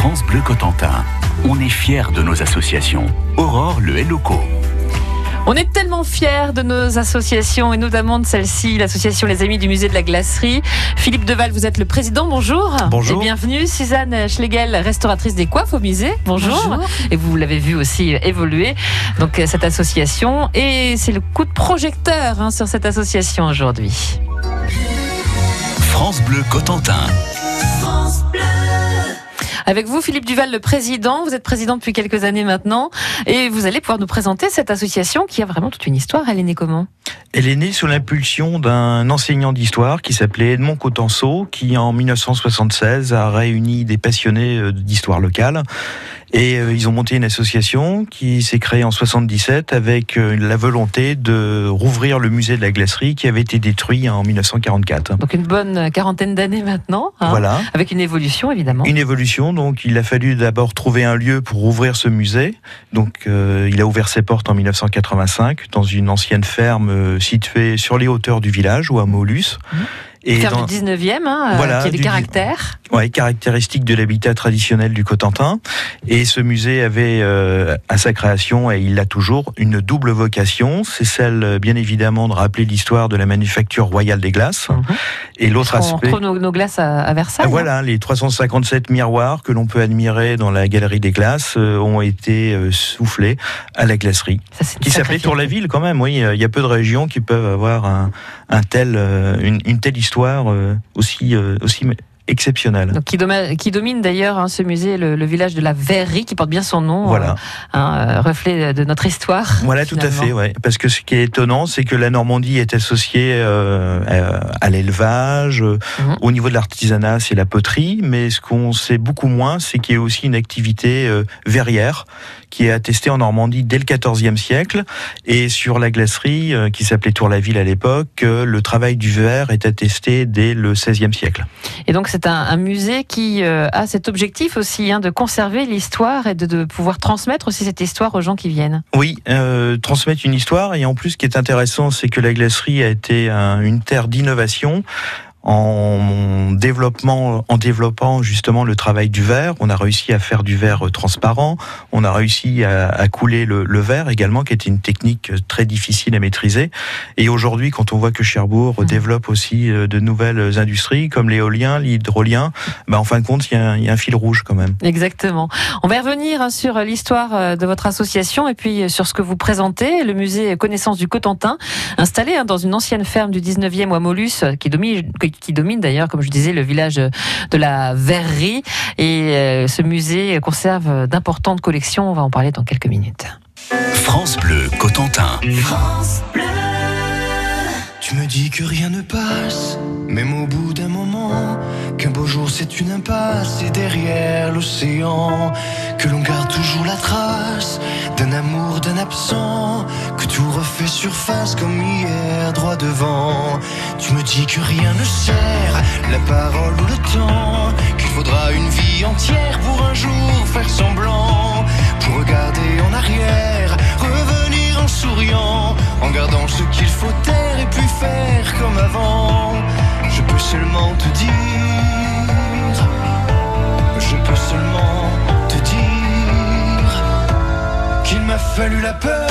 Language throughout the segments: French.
France Bleu Cotentin. On est fiers de nos associations. Aurore le Loco. On est tellement fiers de nos associations et notamment de celle-ci, l'association Les Amis du Musée de la Glacerie. Philippe Deval, vous êtes le président, bonjour. Bonjour. Et bienvenue. Suzanne Schlegel, restauratrice des coiffes au musée, bonjour. Et vous l'avez vu aussi évoluer, donc euh, cette association. Et c'est le coup de projecteur hein, sur cette association aujourd'hui. France Bleu Cotentin. Avec vous, Philippe Duval, le président. Vous êtes président depuis quelques années maintenant. Et vous allez pouvoir nous présenter cette association qui a vraiment toute une histoire. Elle est née comment? Elle est née sous l'impulsion d'un enseignant d'histoire qui s'appelait Edmond Cotenceau, qui en 1976 a réuni des passionnés euh, d'histoire locale. Et euh, ils ont monté une association qui s'est créée en 77 avec euh, la volonté de rouvrir le musée de la glacerie qui avait été détruit en 1944. Donc une bonne quarantaine d'années maintenant. hein, Voilà. Avec une évolution, évidemment. Une évolution, donc il a fallu d'abord trouver un lieu pour ouvrir ce musée. Donc euh, il a ouvert ses portes en 1985 dans une ancienne ferme euh, située sur les hauteurs du village ou à Maulus. Et Ferme dans- du 19e, hein, euh, Voilà, qui a des du- caractères. Ouais, caractéristique de l'habitat traditionnel du Cotentin. Et ce musée avait à sa création, et il l'a toujours, une double vocation. C'est celle, euh, bien évidemment, de rappeler l'histoire de la manufacture royale des glaces. Mhm. Et l'autre On aspect... retrouve nos, nos glaces à, à Versailles. Ah, Voilà, les 357 miroirs que l'on peut admirer dans la galerie des glaces euh, ont été euh, soufflés à la glacerie, Ça, qui s'appelait fierté. Tour-la-Ville quand même. Oui, euh, il y a peu de régions qui peuvent avoir un, un tel, euh, une, une telle histoire euh, aussi, euh, aussi exceptionnelle. Donc, qui, domine d'ailleurs hein, ce musée, le, le village de la Verrerie, qui porte bien son nom, Voilà. euh, hein, euh, reflet de notre histoire. Voilà, tout à fait, ouais. Parce que ce qui est étonnant, c'est que la Normandie est associée euh, à, l'élevage, Mhm. au niveau de l'artisanat, c'est la poterie, mais ce qu'on sait beaucoup moins, c'est qu'il y a aussi une activité euh, verrière qui est attestée en Normandie dès le XIVe siècle, et sur la glacerie, qui s'appelait Tour-la-Ville à l'époque, le travail du verre est attesté dès le XVIe siècle. Et donc c'est un, musée qui euh, a cet objectif aussi hein, de conserver l'histoire et de, pouvoir transmettre aussi cette histoire aux gens qui viennent. Oui, euh, transmettre une histoire et en plus, ce qui est intéressant, c'est que la glacerie a été un- une terre d'innovation. En développement, en développant justement le travail du verre, on a réussi à faire du verre euh, transparent. On a réussi à, à couler le, le verre également, qui était une technique euh, très difficile à maîtriser. Et aujourd'hui, quand on voit que Cherbourg Mhm. développe aussi euh, de nouvelles industries comme l'éolien, l'hydrolien, bah en fin de compte, il y, a un- il y a un fil rouge quand même. Exactement. On va revenir hein, sur l'histoire euh, de votre association et puis euh, sur ce que vous présentez, le musée Connaissance du Cotentin, installé hein, dans une ancienne ferme du 19e à Molus, euh, qui domine, qui domine d'ailleurs, comme je disais, le village de la Verrerie. Et euh, ce musée conserve d'importantes collections. On va en parler dans quelques minutes. France Bleu Cotentin. Tu me dis que rien ne passe, même au bout d'un moment, qu'un beau jour c'est une impasse et derrière l'océan, que l'on garde toujours la trace d'un amour, d'un absent, que tout refait surface comme hier, droit devant. Tu me dis que rien ne sert, la parole ou le temps, qu'il faudra une vie entière pour un jour faire semblant, pour regarder en arrière, revenir en souriant, en gardant ce qu'il faut taire et puis faire comme avant. Je peux seulement te dire, je peux seulement te dire qu'il m'a fallu la peur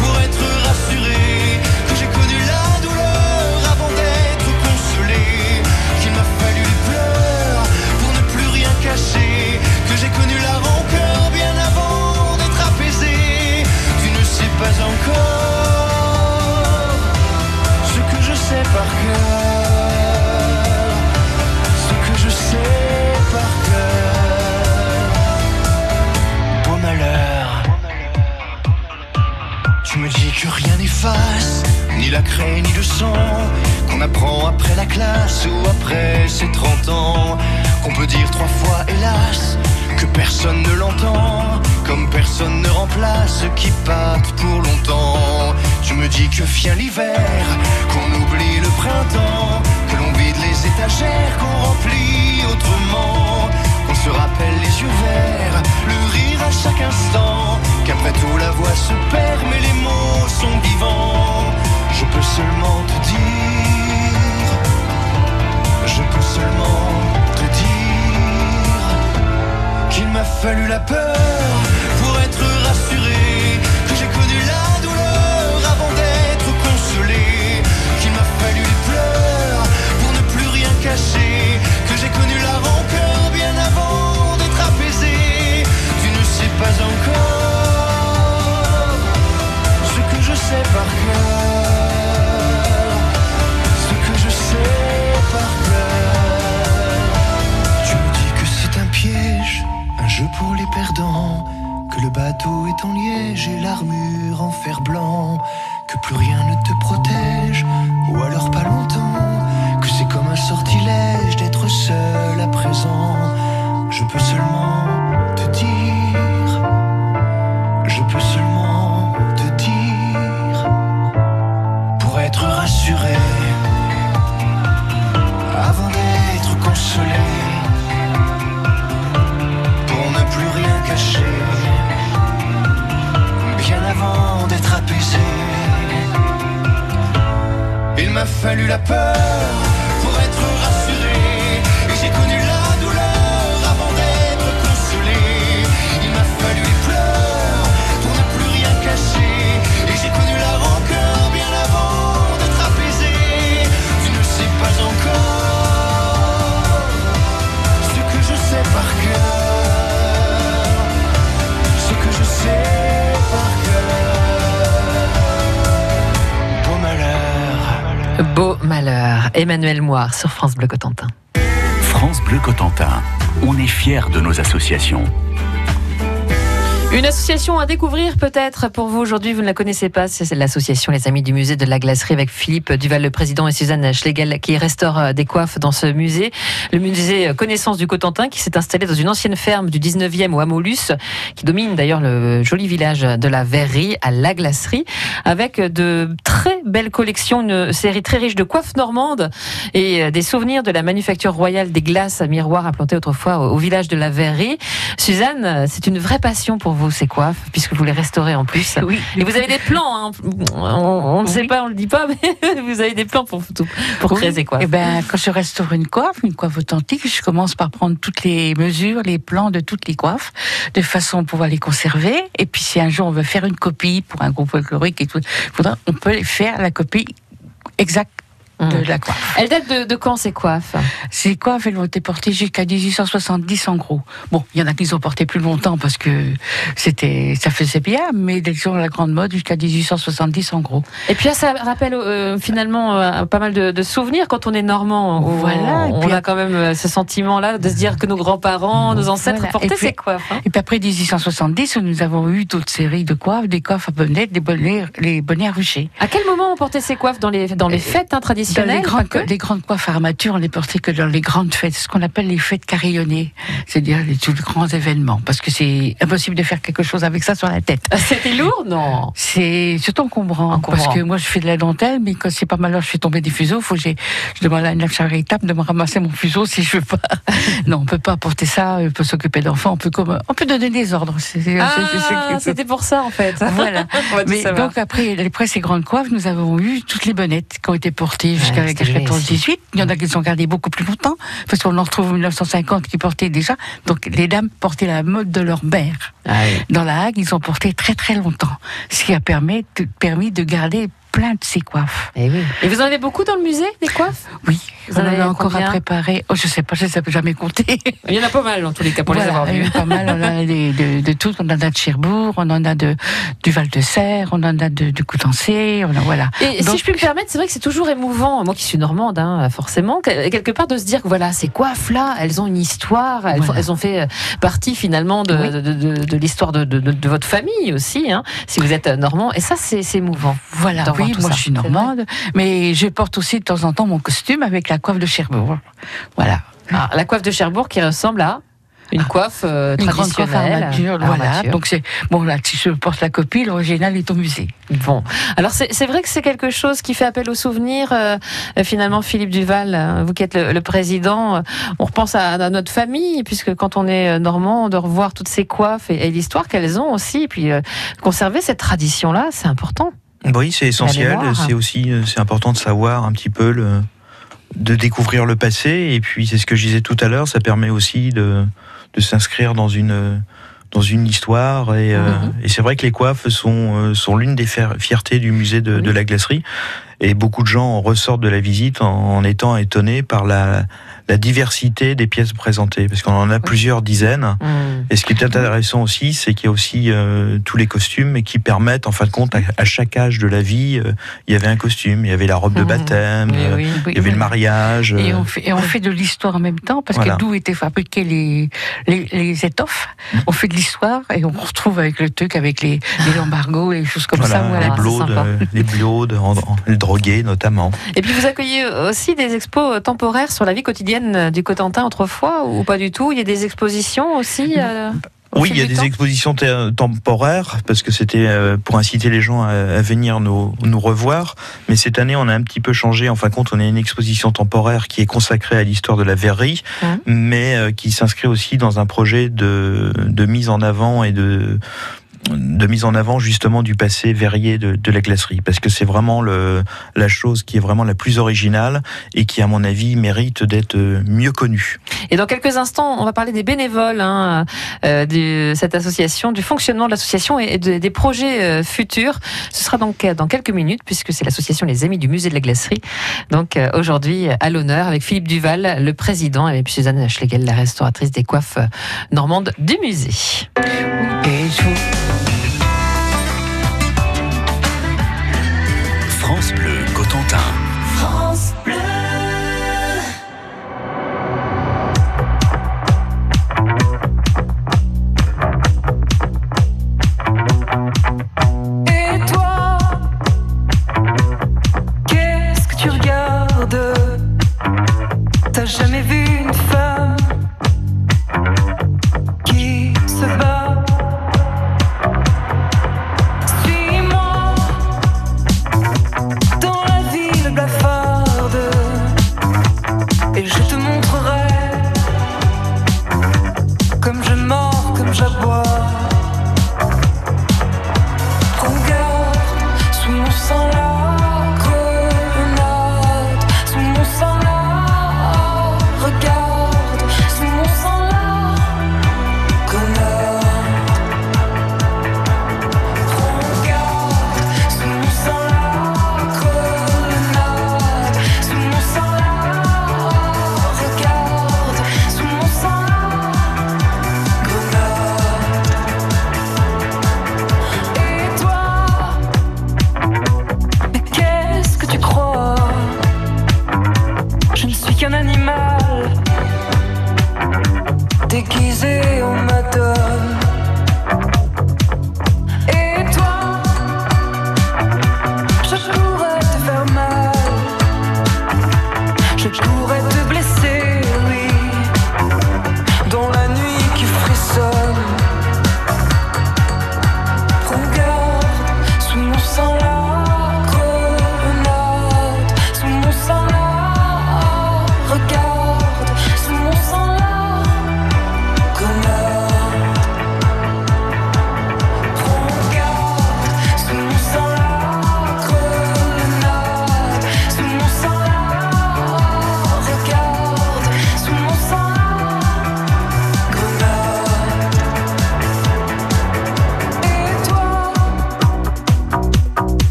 pour être rassuré, que j'ai connu la douleur avant d'être consolé, qu'il m'a fallu les pleurs pour ne plus rien cacher, que j'ai connu la rancœur bien avant d'être apaisé. Tu ne sais pas encore ce que je sais par cœur, que rien n'efface, ni la craie ni le sang, qu'on apprend après la classe ou après ses 30 ans, qu'on peut dire trois fois hélas, que personne ne l'entend, comme personne ne remplace ce qui pâte pour longtemps. Tu me dis que vient l'hiver, qu'on oublie le printemps, que l'on vide les étagères, qu'on remplit autrement, qu'on se rappelle les yeux verts, le rire à chaque instant, qu'après tout la voix se perd, mais les mots sont vivants. Je peux seulement te dire, je peux seulement te dire fallu la peur Je peux Emmanuel Moire sur France Bleu Cotentin. France Bleu Cotentin, on est fiers de nos associations. Une association à découvrir peut-être pour vous aujourd'hui, vous ne la connaissez pas, c'est l'association Les Amis du Musée de la Glacerie avec Philippe Duval, le président, et Suzanne Schlegel qui restaure euh, des coiffes dans ce musée. Le musée euh, Connaissance du Cotentin qui s'est installé dans une ancienne ferme du 19e au Hameau-Luce, qui domine d'ailleurs le joli village de la Verrerie à la Glacerie, avec de très belles collections, une série très riche de coiffes normandes et euh, des souvenirs de la manufacture royale des glaces à miroir implantées autrefois au au village de la Verrerie. Suzanne, c'est une vraie passion pour vous ces coiffes, puisque vous les restaurez en plus. Oui. Et vous avez des plans, hein. on, ne sait Oui. pas, on le dit pas, mais vous avez des plans pour, tout- pour créer ces coiffes. Eh ben, quand je restaure une coiffe, une coiffe authentique, je commence par prendre toutes les mesures, les plans de toutes les coiffes, de façon à pouvoir les conserver. Et puis, si un jour on veut faire une copie pour un groupe folklorique et tout, on peut les faire la copie exacte de Mmh. la coiffe. Elles datent de, de quand ces coiffes? Ces coiffes, elles ont été portées jusqu'à 1870 en gros. Bon, il y en a qui ont porté plus longtemps parce que c'était, ça faisait bien, mais elles ont la grande mode jusqu'à 1870 en gros. Et puis là, ça rappelle euh, finalement euh, pas mal de, de souvenirs quand on est normand. On- Voilà, on a quand même euh, ce sentiment-là de se dire que nos grands-parents, nos ancêtres Voilà, portaient puis- ces coiffes. hein. Et puis après 1870, nous avons eu d'autres séries de coiffes, des coiffes à bonnets, des bonnets, les bonnets à rucher. À quel moment on portait ces coiffes dans les, dans les fêtes hein, Dans traditionnelles les grandes, que les grandes coiffes armatures, on les portait que dans les grandes fêtes, ce qu'on appelle les fêtes carillonnées, c'est-à-dire les tous les grands événements, parce que c'est impossible de faire quelque chose avec ça sur la tête. C'était lourd, non? C'est surtout encombrant, Encombrant. parce que moi je fais de la dentelle, mais quand c'est pas mal, je fais tomber des fuseaux, faut que je demande à une charitable de me ramasser mon fuseau si je veux pas. non, on peut pas porter ça, on peut s'occuper d'enfants, on peut comme, on peut donner des ordres. Ah, c'était pour ça en fait. Voilà. Mais donc après, après ces grandes coiffes, nous avons eu toutes les bonnettes qui ont été portées jusqu'à c'était vrai 14-18. Il y en a qui sont gardées beaucoup plus longtemps, parce qu'on en retrouve en 1950 qui portaient déjà. Donc les dames portaient la mode de leur mère. Ah oui. Dans la Hague, ils ont porté très très longtemps, ce qui a permis de, permis de garder plein de ces coiffes. Et, Eh oui. Et vous en avez beaucoup dans le musée, des coiffes? Oui, Vous on en avez a encore à préparer. Oh, je sais pas, je ne sais jamais compter. Il y en a pas mal en tous les cas pour les Voilà, avoir il y en vus. a pas mal, on a de, de tout. On en a de Cherbourg, on en a de, du Val de Serre, on en a de, du on a, voilà. Et Donc- si je puis me permettre, c'est vrai que c'est toujours émouvant, moi qui suis normande, hein, forcément, que- quelque part de se dire que voilà, ces coiffes-là, elles ont une histoire, elles, Voilà. elles ont fait euh, partie finalement de, Oui. de, l'histoire de, votre famille aussi, hein, si vous êtes euh, normand. Et ça, c'est émouvant. Voilà, oui, moi ça. je suis normande, mais je porte aussi de temps en temps mon costume avec la coiffe de Cherbourg. Voilà. Ah, la coiffe de Cherbourg qui ressemble à une coiffe euh, Une grande coiffe traditionnelle. armature, voilà. armature. Donc c'est bon là, si je porte la copie, l'original est au musée. Bon, alors c'est vrai que c'est quelque chose qui fait appel au souvenir. euh, finalement, Philippe Duval, euh, vous qui êtes le, le président, on repense à, à notre famille, puisque quand on est normand, de revoir toutes ces coiffes et, et l'histoire qu'elles ont aussi, et puis euh, conserver cette tradition-là, c'est important. Oui, c'est essentiel. C'est aussi c'est important de savoir un petit peu le, de découvrir le passé. Et puis c'est ce que je disais tout à l'heure, ça permet aussi de de s'inscrire dans une dans une histoire et, euh, Mhm. et c'est vrai que les coiffes sont euh, sont l'une des fier- fiertés du musée de, de la glacerie et beaucoup de gens ressortent de la visite en, en étant étonnés par la la diversité des pièces présentées parce qu'on en a plusieurs dizaines Mmh. et ce qui est intéressant aussi, c'est qu'il y a aussi euh, tous les costumes qui permettent, en fin de compte, à, à chaque âge de la vie, euh, il y avait un costume, il y avait la robe de Mhm. baptême, Oui, euh, oui. il y avait le mariage. Et on, fait, et on fait de l'histoire en même temps, parce Voilà. que d'où étaient fabriquées les, les, les étoffes, Mm. on fait de l'histoire et on retrouve avec le truc, avec les, les lambargots et les choses comme voilà, ça. Voilà. les blaudes, les blaudes, en- notamment. Et puis vous accueillez aussi des expos temporaires sur la vie quotidienne du Cotentin autrefois ou pas du tout? Il y a des expositions aussi euh, Oui, il y a des temps? expositions te- temporaires parce que c'était euh, pour inciter les gens à, venir nous, nous revoir. Mais cette année, on a un petit peu changé. En fin de compte, on a une exposition temporaire qui est consacrée à l'histoire de la verrerie, Mhm. mais euh, qui s'inscrit aussi dans un projet de, de mise en avant et de de mise en avant justement du passé verrier de, de la glacerie parce que c'est vraiment le, la chose qui est vraiment la plus originale et qui à mon avis mérite d'être mieux connue. Et dans quelques instants, on va parler des bénévoles hein, euh, de cette association, du fonctionnement de l'association et de- des projets euh, futurs. Ce sera donc euh, dans quelques minutes, puisque c'est l'association Les Amis du Musée de la Glacerie. Donc euh, aujourd'hui, à l'honneur, avec Philippe Duval, le président, et puis Suzanne Schlegel, la restauratrice des coiffes euh, normandes du musée. Et je vous- France Bleu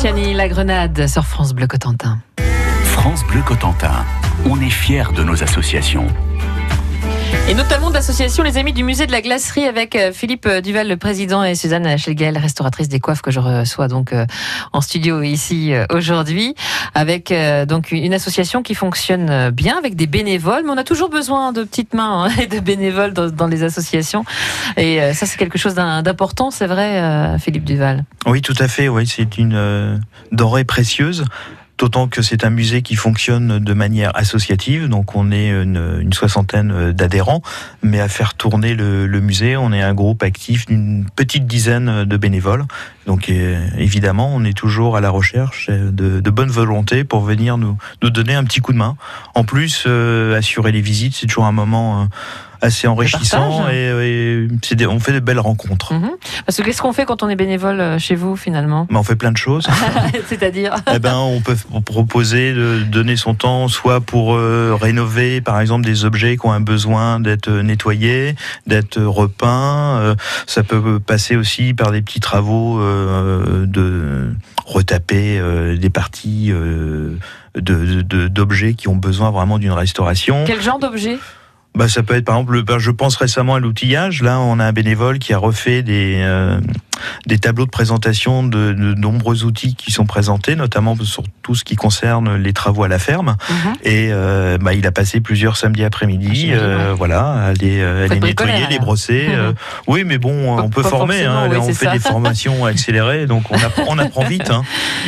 Luciani, La Grenade, sur France Bleu Cotentin. France Bleu Cotentin. On est fiers de nos associations. Et notamment de l'association Les Amis du Musée de la Glacerie avec euh, Philippe euh, Duval, le président, et Suzanne Schlegel, restauratrice des coiffes que je reçois donc euh, en studio ici aujourd'hui, avec donc une association qui fonctionne bien avec des bénévoles, mais on a toujours besoin de petites mains hein, et de bénévoles dans, dans les associations. Et ça, c'est quelque chose d'im- d'important, c'est vrai, Philippe Duval. Oui, tout à fait. Oui, c'est une denrée précieuse. D'autant que c'est un musée qui fonctionne de manière associative, donc on est une, soixantaine euh, d'adhérents, mais à faire tourner le, musée, on est un groupe actif d'une petite dizaine de bénévoles. Donc euh, évidemment, on est toujours à la recherche de, de bonne volonté pour venir nous, donner un petit coup de main. En plus, euh, assurer les visites, c'est toujours un moment assez enrichissant et, et c'est des- on fait de belles rencontres. Mhm. Parce que qu'est-ce qu'on fait quand on est bénévole euh, chez vous finalement on fait plein de choses. C'est-à-dire eh ben, on peut proposer de donner son temps soit pour euh, rénover, par exemple, des objets qui ont un besoin d'être nettoyés, d'être repeints. Euh, ça peut passer aussi par des petits travaux euh, de retaper euh, des parties euh, de- de- d'objets qui ont besoin vraiment d'une restauration. Quel genre d'objet Bah, ça peut être par exemple, ben, je pense récemment à l'outillage. Là, on a un bénévole qui a refait des, euh, des tableaux de présentation de, de nombreux outils qui sont présentés, notamment sur tout ce qui concerne les travaux à la ferme. Mhm. Et euh, bah, il a passé plusieurs samedis après-midi, euh, voilà, à les, à les nettoyer, les brosser. euh, oui, mais bon, Pas- on peut former. hein, oui, on fait ça. des formations accélérées, donc on apprend, on apprend vite. Hein.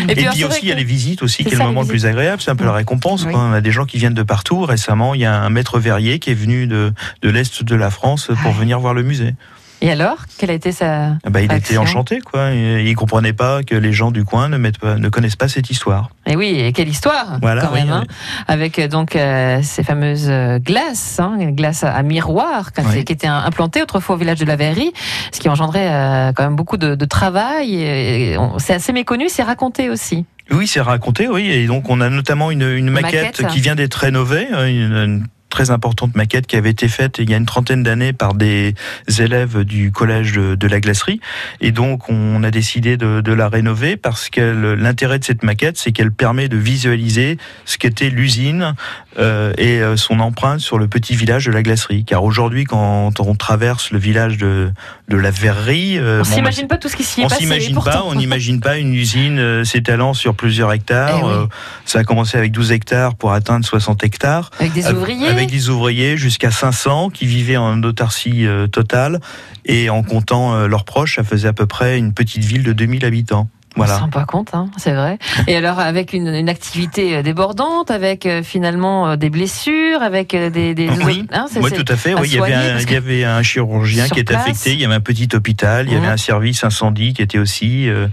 Et, alors, puis aussi, il y a les visites aussi, qui est ça, le moment le plus agréable. C'est un peu la récompense. On a des gens qui viennent de partout. Récemment, il y a un maître verrier qui est venu de, de l'Est de la France pour venir voir le musée. Et alors Quelle a été sa. Ah Bah, il était enchanté, quoi. Il comprenait pas que les gens du coin ne, mettent pas, ne connaissent pas cette histoire. Et oui, et quelle histoire Voilà, quand oui, même, hein. avec euh, donc euh, ces fameuses euh, glaces, hein, glaces à, à miroir, Oui. qui étaient implantées autrefois au village de la Verrerie, ce qui engendrait euh, quand même beaucoup de, de travail. C'est assez méconnu, c'est raconté aussi. Oui, c'est raconté, oui. Et donc, on a notamment une, une maquette, maquette. qui vient d'être rénovée, hein, une, une très importante maquette qui avait été faite il y a une trentaine d'années par des élèves du collège de, la glacerie. Et donc, on a décidé de, la rénover parce que l'intérêt de cette maquette, c'est qu'elle permet de visualiser ce qu'était l'usine euh, et euh, son empreinte sur le petit village de la glacerie. Car aujourd'hui, quand on traverse le village de, de la verrerie, euh, On s'imagine pas tout ce qui s'y est on passé. s'imagine pourtant. pas, on n'imagine pas une usine euh, s'étalant sur plusieurs hectares. Eh oui. Euh, ça a commencé avec 12 hectares pour atteindre 60 hectares. Avec des ouvriers. Avec des ouvriers jusqu'à 500 qui vivaient en autarcie totale. Et en comptant leurs proches, ça faisait à peu près une petite ville de 2000 habitants. On se Voilà. rend pas compte, hein, c'est vrai. Et alors avec une, une activité euh, débordante, avec euh, finalement euh, des blessures, avec euh, des, des Oui. hein, Oui, tout à fait. à Oui, il, y avait un, il y avait un chirurgien qui était place. affecté, il y avait un petit hôpital, il y avait un service incendie qui était aussi euh,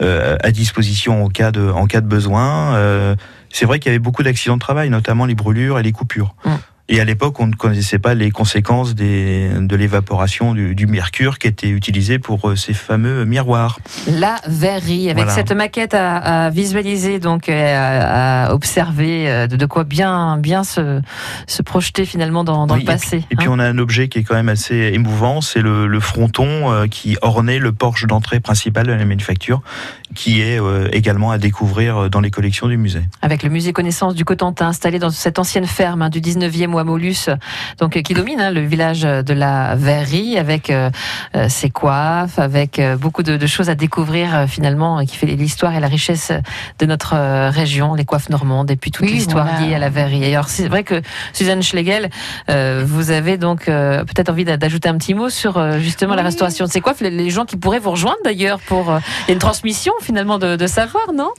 euh, à disposition en cas de, en cas de besoin. Euh, c'est vrai qu'il y avait beaucoup d'accidents de travail, notamment les brûlures et les coupures. Mhm. Et à l'époque, on ne connaissait pas les conséquences des, de l'évaporation du, du mercure qui était utilisé pour euh, ces fameux miroirs. La verrerie, avec Voilà. cette maquette à, à visualiser, donc à, observer, euh, de, quoi bien, bien se, se projeter finalement dans, dans Oui, le passé. Et puis hein. on a un objet qui est quand même assez émouvant, c'est le, le fronton euh, qui ornait le porche d'entrée principal de la manufacture, qui est également à découvrir dans les collections du musée. Avec le musée connaissance du Cotentin installé dans cette ancienne ferme hein, du 19e Ouamolus, donc qui domine hein, le village de la Verrerie, avec euh, euh, ses coiffes, avec euh, beaucoup de, de choses à découvrir finalement, qui fait l'histoire et la richesse de notre région, les coiffes normandes, et puis toute Oui, l'histoire voilà. liée à la Verrerie. Alors c'est vrai que Suzanne Schlegel, euh, vous avez donc euh, peut-être envie d'a- d'ajouter un petit mot sur justement la restauration de ces coiffes, les, les gens qui pourraient vous rejoindre d'ailleurs pour il y a une transmission finalement de, de savoir, non?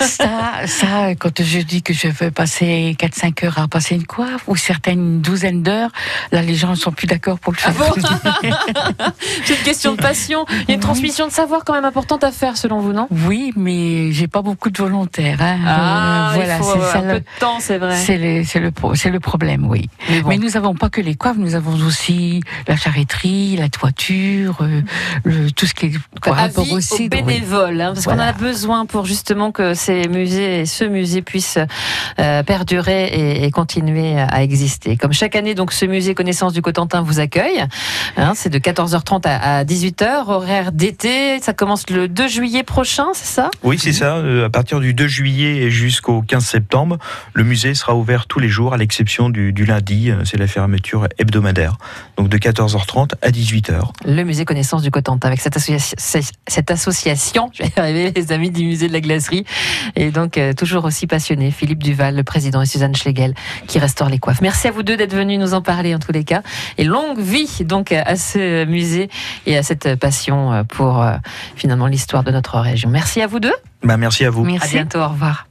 Ça, ça, quand je dis que je veux passer 4-5 heures à passer une coiffe, ou certaines une douzaine d'heures, là, les gens ne sont plus d'accord pour le Ah faire. bon C'est une question de passion. Il y a une transmission de savoir quand même importante à faire, selon vous, non? Oui, mais j'ai pas beaucoup de volontaires. hein. Ah, Euh, voilà, il faut c'est ça un peu de temps, c'est vrai. c'est le, c'est le, le problème, oui. Mais bon. Mais nous n'avons pas que les coiffes, nous avons aussi la charretterie, la toiture, euh, le, tout ce qui est Quoi, rapport aussi. aux bénévoles, hein, parce qu'on a besoin pour justement que que ces musées et ce musée puissent euh, perdurer et, et continuer à exister. Comme chaque année, donc ce musée Connaissance du Cotentin vous accueille. Hein, c'est de 14h30 à, à 18h, horaire d'été. Ça commence le 2 juillet prochain, c'est ça? Oui, c'est ça. Euh, À partir du 2 juillet et jusqu'au 15 septembre, le musée sera ouvert tous les jours, à l'exception du, du lundi. euh, C'est la fermeture hebdomadaire. Donc de 14h30 à 18h. Le musée Connaissance du Cotentin avec cette, associa- cette association, je vais y arriver, les amis du musée de la glacerie, et donc euh, toujours aussi passionné, Philippe Duval, le président, et Suzanne Schlegel qui restaure les coiffes. Merci à vous deux d'être venus nous en parler en tous les cas, et longue vie donc à ce musée et à cette passion euh, pour euh, finalement l'histoire de notre région. Merci à vous deux, Bah, merci à vous. à bientôt, au revoir.